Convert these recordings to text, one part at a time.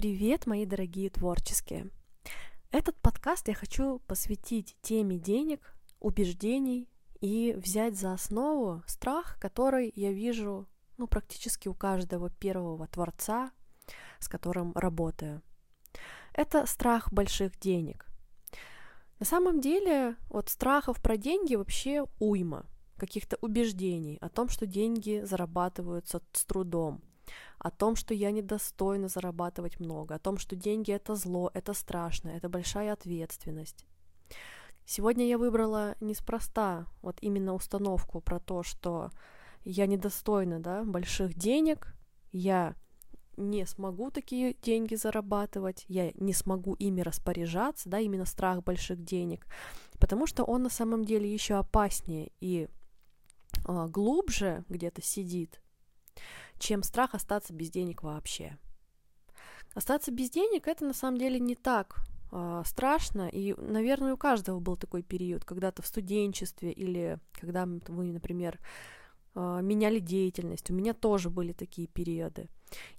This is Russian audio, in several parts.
Привет, мои дорогие творческие! Этот подкаст я хочу посвятить теме денег, убеждений и взять за основу страх, который я вижу ну, практически у каждого первого творца, с которым работаю. Это страх больших денег. На самом деле, вот страхов про деньги вообще уйма, каких-то убеждений о том, что деньги зарабатываются с трудом, о том, что я недостойна зарабатывать много, о том, что деньги это зло, это страшно, это большая ответственность. Сегодня я выбрала неспроста вот именно установку про то, что я недостойна да, больших денег, я не смогу такие деньги зарабатывать, я не смогу ими распоряжаться, да, именно страх больших денег, потому что он на самом деле еще опаснее и э, глубже где-то сидит, чем страх остаться без денег вообще. Остаться без денег это на самом деле не так э, страшно, и, наверное, у каждого был такой период, когда-то в студенчестве или когда вы, например, э, меняли деятельность. У меня тоже были такие периоды.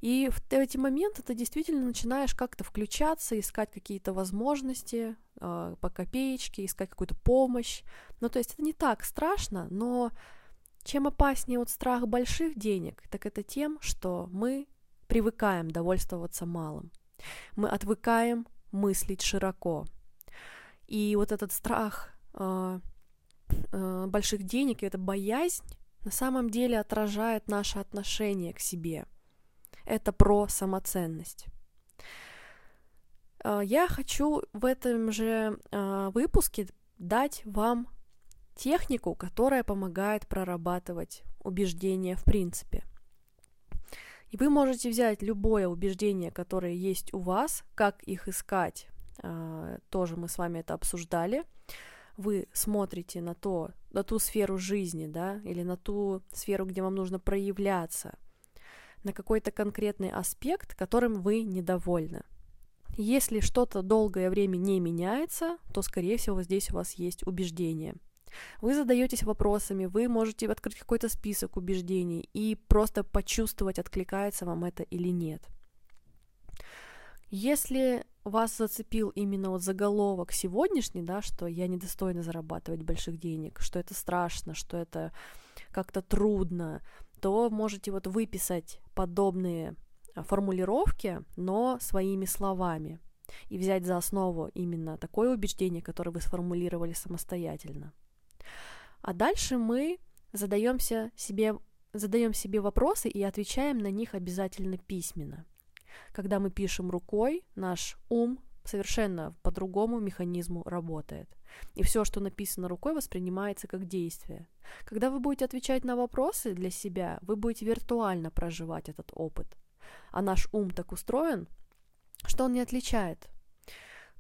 И в эти моменты ты действительно начинаешь как-то включаться, искать какие-то возможности э, по копеечке, искать какую-то помощь. Ну, то есть это не так страшно, но чем опаснее вот страх больших денег, так это тем, что мы привыкаем довольствоваться малым. Мы отвыкаем мыслить широко. И вот этот страх э, э, больших денег и эта боязнь на самом деле отражает наше отношение к себе. Это про самоценность. Э, я хочу в этом же выпуске дать вам технику, которая помогает прорабатывать убеждения в принципе. И вы можете взять любое убеждение, которое есть у вас, как их искать, а, тоже мы с вами это обсуждали. Вы смотрите на то, на ту сферу жизни, да, или на ту сферу, где вам нужно проявляться, на какой-то конкретный аспект, которым вы недовольны. Если что-то долгое время не меняется, то, скорее всего, здесь у вас есть убеждение – вы задаетесь вопросами, вы можете открыть какой-то список убеждений и просто почувствовать, откликается вам это или нет. Если вас зацепил именно вот заголовок сегодняшний, да, что я недостойна зарабатывать больших денег, что это страшно, что это как-то трудно, то можете вот выписать подобные а, формулировки, но своими словами и взять за основу именно такое убеждение, которое вы сформулировали самостоятельно. А дальше мы задаемся себе, задаем себе вопросы и отвечаем на них обязательно письменно. Когда мы пишем рукой, наш ум совершенно по другому механизму работает. И все, что написано рукой, воспринимается как действие. Когда вы будете отвечать на вопросы для себя, вы будете виртуально проживать этот опыт. А наш ум так устроен, что он не отличает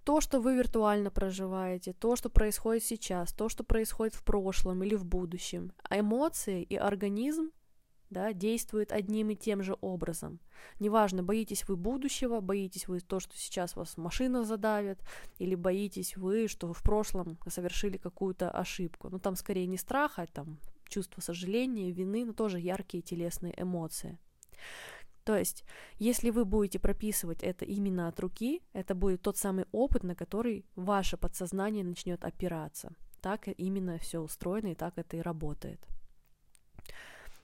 то, что вы виртуально проживаете, то, что происходит сейчас, то, что происходит в прошлом или в будущем. А эмоции и организм да, действуют одним и тем же образом. Неважно, боитесь вы будущего, боитесь вы то, что сейчас вас машина задавит, или боитесь вы, что в прошлом совершили какую-то ошибку. Ну, там скорее не страх, а там чувство сожаления, вины, но тоже яркие телесные эмоции. То есть, если вы будете прописывать это именно от руки, это будет тот самый опыт, на который ваше подсознание начнет опираться. Так именно все устроено и так это и работает.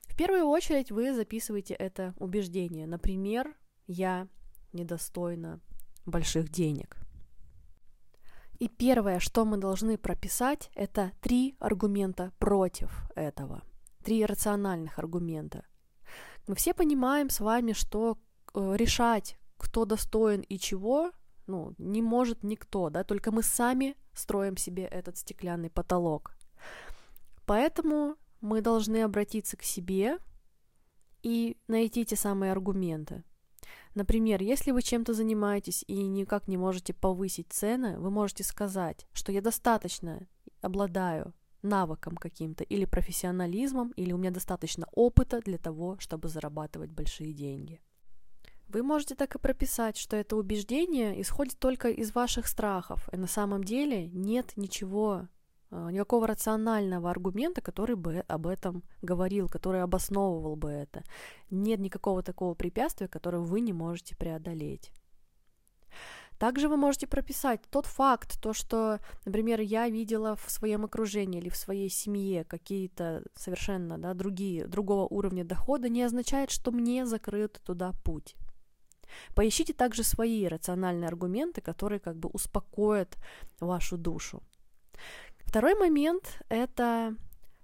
В первую очередь вы записываете это убеждение. Например, я недостойна больших денег. И первое, что мы должны прописать, это три аргумента против этого. Три рациональных аргумента – мы все понимаем с вами, что э, решать, кто достоин и чего, ну, не может никто, да, только мы сами строим себе этот стеклянный потолок. Поэтому мы должны обратиться к себе и найти те самые аргументы. Например, если вы чем-то занимаетесь и никак не можете повысить цены, вы можете сказать, что я достаточно обладаю навыком каким-то или профессионализмом, или у меня достаточно опыта для того, чтобы зарабатывать большие деньги. Вы можете так и прописать, что это убеждение исходит только из ваших страхов, и на самом деле нет ничего, а, никакого рационального аргумента, который бы об этом говорил, который обосновывал бы это. Нет никакого такого препятствия, которое вы не можете преодолеть. Также вы можете прописать тот факт, то, что, например, я видела в своем окружении или в своей семье какие-то совершенно да, другие, другого уровня дохода, не означает, что мне закрыт туда путь. Поищите также свои рациональные аргументы, которые как бы успокоят вашу душу. Второй момент — это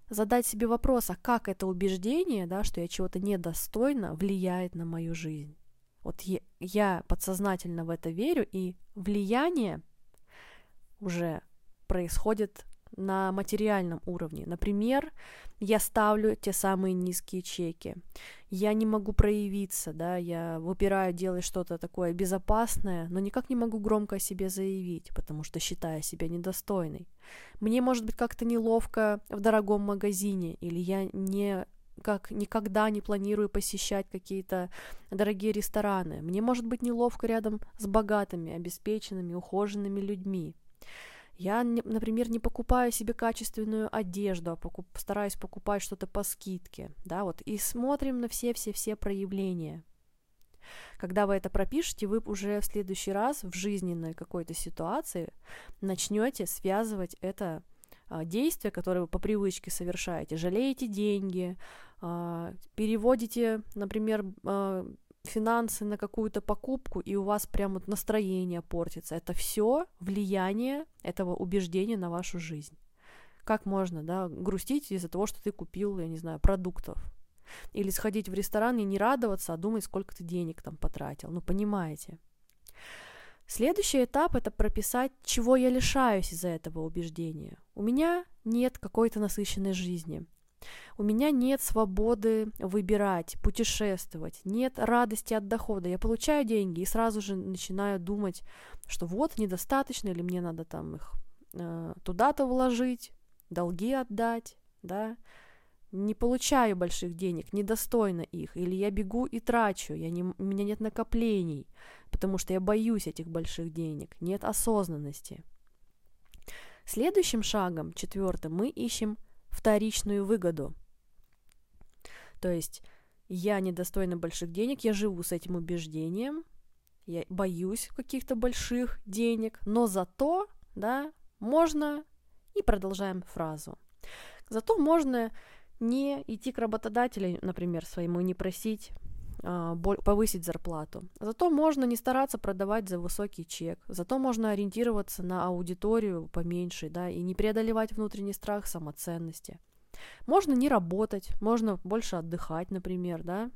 задать себе вопрос, а как это убеждение, да, что я чего-то недостойна, влияет на мою жизнь. Вот я, подсознательно в это верю, и влияние уже происходит на материальном уровне. Например, я ставлю те самые низкие чеки. Я не могу проявиться, да, я выпираю делать что-то такое безопасное, но никак не могу громко о себе заявить, потому что считаю себя недостойной. Мне может быть как-то неловко в дорогом магазине, или я не как никогда не планирую посещать какие-то дорогие рестораны. Мне может быть неловко рядом с богатыми, обеспеченными, ухоженными людьми. Я, например, не покупаю себе качественную одежду, а покуп, стараюсь покупать что-то по скидке, да, вот, и смотрим на все-все-все проявления. Когда вы это пропишете, вы уже в следующий раз в жизненной какой-то ситуации начнете связывать это а, действие, которое вы по привычке совершаете. Жалеете деньги, переводите, например, а, финансы на какую-то покупку, и у вас прям вот настроение портится. Это все влияние этого убеждения на вашу жизнь. Как можно, да, грустить из-за того, что ты купил, я не знаю, продуктов. Или сходить в ресторан и не радоваться, а думать, сколько ты денег там потратил. Ну, понимаете. Следующий этап — это прописать, чего я лишаюсь из-за этого убеждения. У меня нет какой-то насыщенной жизни. У меня нет свободы выбирать, путешествовать, нет радости от дохода. Я получаю деньги и сразу же начинаю думать, что вот недостаточно, или мне надо там их э, туда-то вложить, долги отдать, да. Не получаю больших денег, недостойно их, или я бегу и трачу, я не, у меня нет накоплений, потому что я боюсь этих больших денег, нет осознанности. Следующим шагом, четвертым, мы ищем вторичную выгоду. То есть я недостойна больших денег, я живу с этим убеждением, я боюсь каких-то больших денег, но зато, да, можно, и продолжаем фразу, зато можно не идти к работодателю, например, своему не просить повысить зарплату. Зато можно не стараться продавать за высокий чек, зато можно ориентироваться на аудиторию поменьше, да, и не преодолевать внутренний страх самоценности. Можно не работать, можно больше отдыхать, например, да.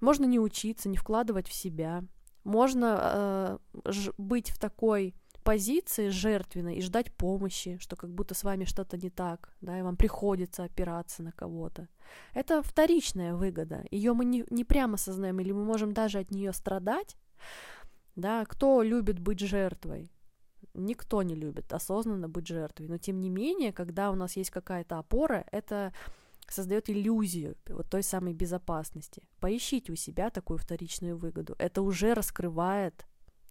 Можно не учиться, не вкладывать в себя. Можно э, быть в такой позиции жертвенной и ждать помощи, что как будто с вами что-то не так, да, и вам приходится опираться на кого-то. Это вторичная выгода. Ее мы не, не прямо сознаем, или мы можем даже от нее страдать. Да, кто любит быть жертвой? Никто не любит осознанно быть жертвой. Но тем не менее, когда у нас есть какая-то опора, это создает иллюзию вот той самой безопасности. Поищите у себя такую вторичную выгоду. Это уже раскрывает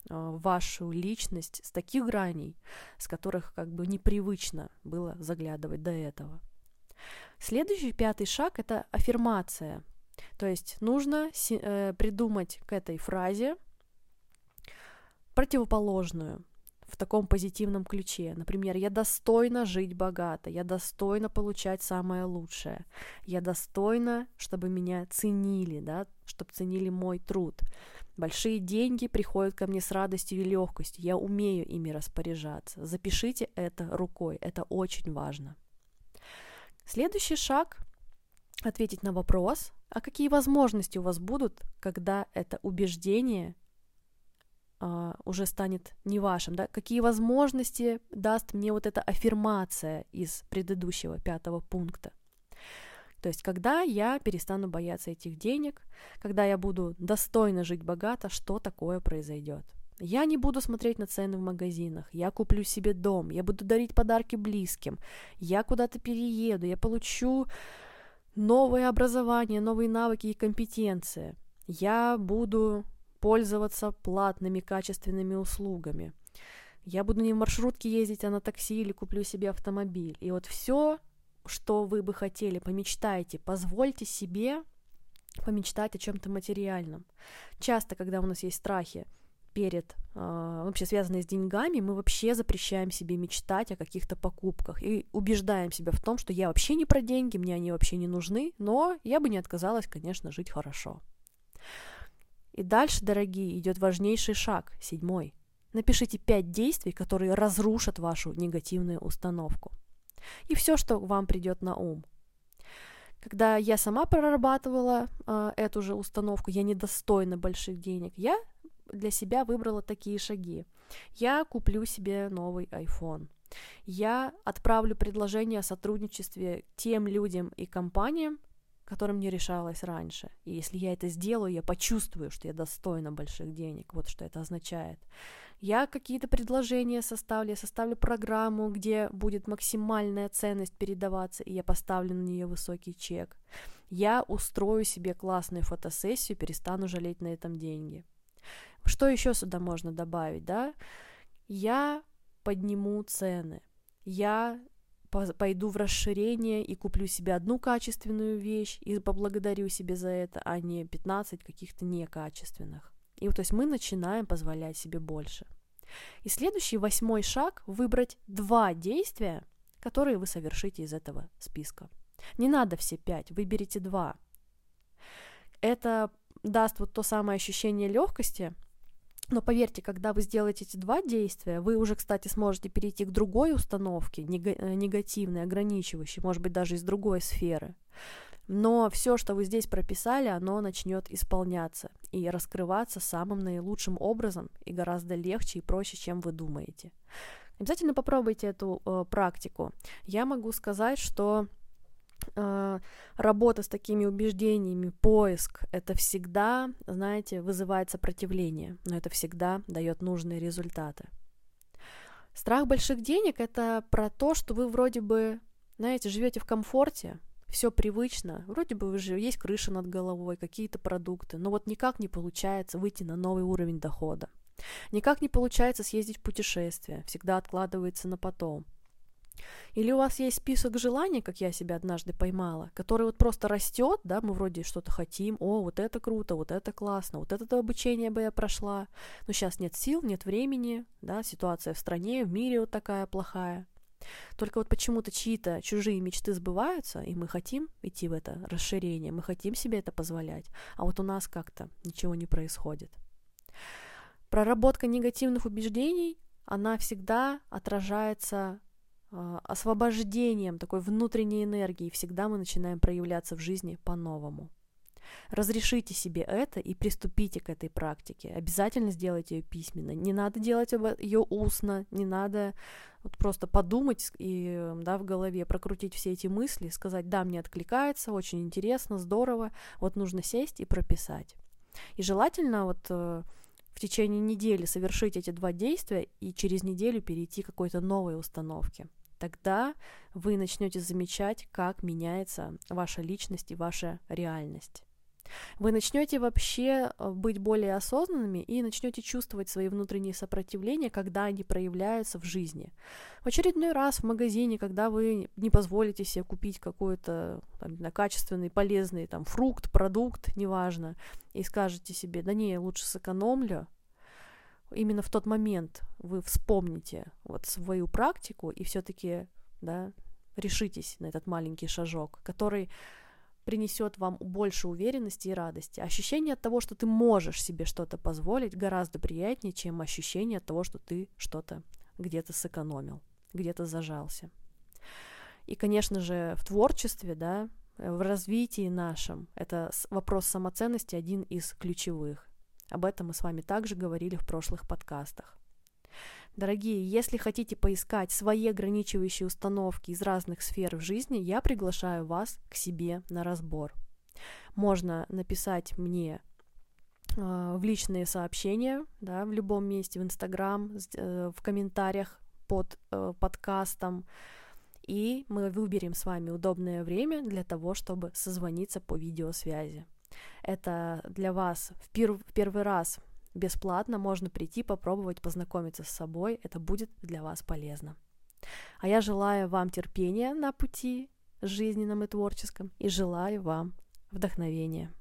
вашу личность с таких граней, с которых как бы непривычно было заглядывать до этого. Следующий пятый шаг – это аффирмация. То есть нужно э, придумать к этой фразе противоположную в таком позитивном ключе. Например, я достойна жить богато, я достойна получать самое лучшее, я достойна, чтобы меня ценили, да, чтобы ценили мой труд. Большие деньги приходят ко мне с радостью и легкостью. Я умею ими распоряжаться. Запишите это рукой. Это очень важно. Следующий шаг – ответить на вопрос, а какие возможности у вас будут, когда это убеждение а, уже станет не вашим, да? Какие возможности даст мне вот эта аффирмация из предыдущего пятого пункта? То есть, когда я перестану бояться этих денег, когда я буду достойно жить богато, что такое произойдет? Я не буду смотреть на цены в магазинах, я куплю себе дом, я буду дарить подарки близким, я куда-то перееду, я получу новое образование, новые навыки и компетенции. Я буду пользоваться платными качественными услугами. Я буду не в маршрутке ездить, а на такси или куплю себе автомобиль. И вот все что вы бы хотели, помечтайте, позвольте себе помечтать о чем-то материальном. Часто, когда у нас есть страхи перед, э, вообще связанные с деньгами, мы вообще запрещаем себе мечтать о каких-то покупках и убеждаем себя в том, что я вообще не про деньги, мне они вообще не нужны, но я бы не отказалась, конечно, жить хорошо. И дальше, дорогие, идет важнейший шаг, седьмой. Напишите пять действий, которые разрушат вашу негативную установку. И все, что вам придет на ум. Когда я сама прорабатывала э, эту же установку, я недостойна больших денег, я для себя выбрала такие шаги. Я куплю себе новый iPhone. Я отправлю предложение о сотрудничестве тем людям и компаниям, которым не решалась раньше. И если я это сделаю, я почувствую, что я достойна больших денег. Вот что это означает. Я какие-то предложения составлю, я составлю программу, где будет максимальная ценность передаваться, и я поставлю на нее высокий чек. Я устрою себе классную фотосессию, перестану жалеть на этом деньги. Что еще сюда можно добавить, да? Я подниму цены. Я пойду в расширение и куплю себе одну качественную вещь и поблагодарю себе за это, а не 15 каких-то некачественных. И вот, то есть мы начинаем позволять себе больше. И следующий восьмой шаг – выбрать два действия, которые вы совершите из этого списка. Не надо все пять, выберите два. Это даст вот то самое ощущение легкости, но поверьте, когда вы сделаете эти два действия, вы уже, кстати, сможете перейти к другой установке, э, негативной, ограничивающей, может быть, даже из другой сферы но все, что вы здесь прописали, оно начнет исполняться и раскрываться самым наилучшим образом и гораздо легче и проще, чем вы думаете. Обязательно попробуйте эту э, практику. Я могу сказать, что работа с такими убеждениями, поиск, это всегда, знаете, вызывает сопротивление, но это всегда дает нужные результаты. Страх больших денег это про то, что вы вроде бы, знаете, живете в комфорте, все привычно, вроде бы уже есть крыша над головой, какие-то продукты, но вот никак не получается выйти на новый уровень дохода. Никак не получается съездить в путешествие, всегда откладывается на потом. Или у вас есть список желаний, как я себя однажды поймала, который вот просто растет, да, мы вроде что-то хотим, о, вот это круто, вот это классно, вот это обучение бы я прошла, но сейчас нет сил, нет времени, да, ситуация в стране, в мире вот такая плохая. Только вот почему-то чьи-то чужие мечты сбываются, и мы хотим идти в это расширение, мы хотим себе это позволять, а вот у нас как-то ничего не происходит. Проработка негативных убеждений, она всегда отражается освобождением такой внутренней энергии, всегда мы начинаем проявляться в жизни по-новому. Разрешите себе это и приступите к этой практике. Обязательно сделайте ее письменно. Не надо делать ее устно, не надо вот просто подумать и да, в голове прокрутить все эти мысли, сказать, да, мне откликается, очень интересно, здорово, вот нужно сесть и прописать. И желательно вот э, в течение недели совершить эти два действия и через неделю перейти к какой-то новой установке. Тогда вы начнете замечать, как меняется ваша личность и ваша реальность. Вы начнете вообще э, быть более осознанными и начнете чувствовать свои внутренние сопротивления, когда они проявляются в жизни. В очередной раз в магазине, когда вы не позволите себе купить какой-то там, качественный, полезный там, фрукт, продукт, неважно, и скажете себе, да не, лучше сэкономлю, именно в тот момент вы вспомните вот свою практику и все-таки да, решитесь на этот маленький шажок, который принесет вам больше уверенности и радости. Ощущение от того, что ты можешь себе что-то позволить, гораздо приятнее, чем ощущение от того, что ты что-то где-то сэкономил, где-то зажался. И, конечно же, в творчестве, да, в развитии нашем, это вопрос самоценности один из ключевых. Об этом мы с вами также говорили в прошлых подкастах. Дорогие, если хотите поискать свои ограничивающие установки из разных сфер в жизни, я приглашаю вас к себе на разбор. Можно написать мне э, в личные сообщения, да, в любом месте, в Инстаграм, э, в комментариях под э, подкастом, и мы выберем с вами удобное время для того, чтобы созвониться по видеосвязи. Это для вас в, пер- в первый раз бесплатно можно прийти, попробовать, познакомиться с собой. Это будет для вас полезно. А я желаю вам терпения на пути жизненном и творческом и желаю вам вдохновения.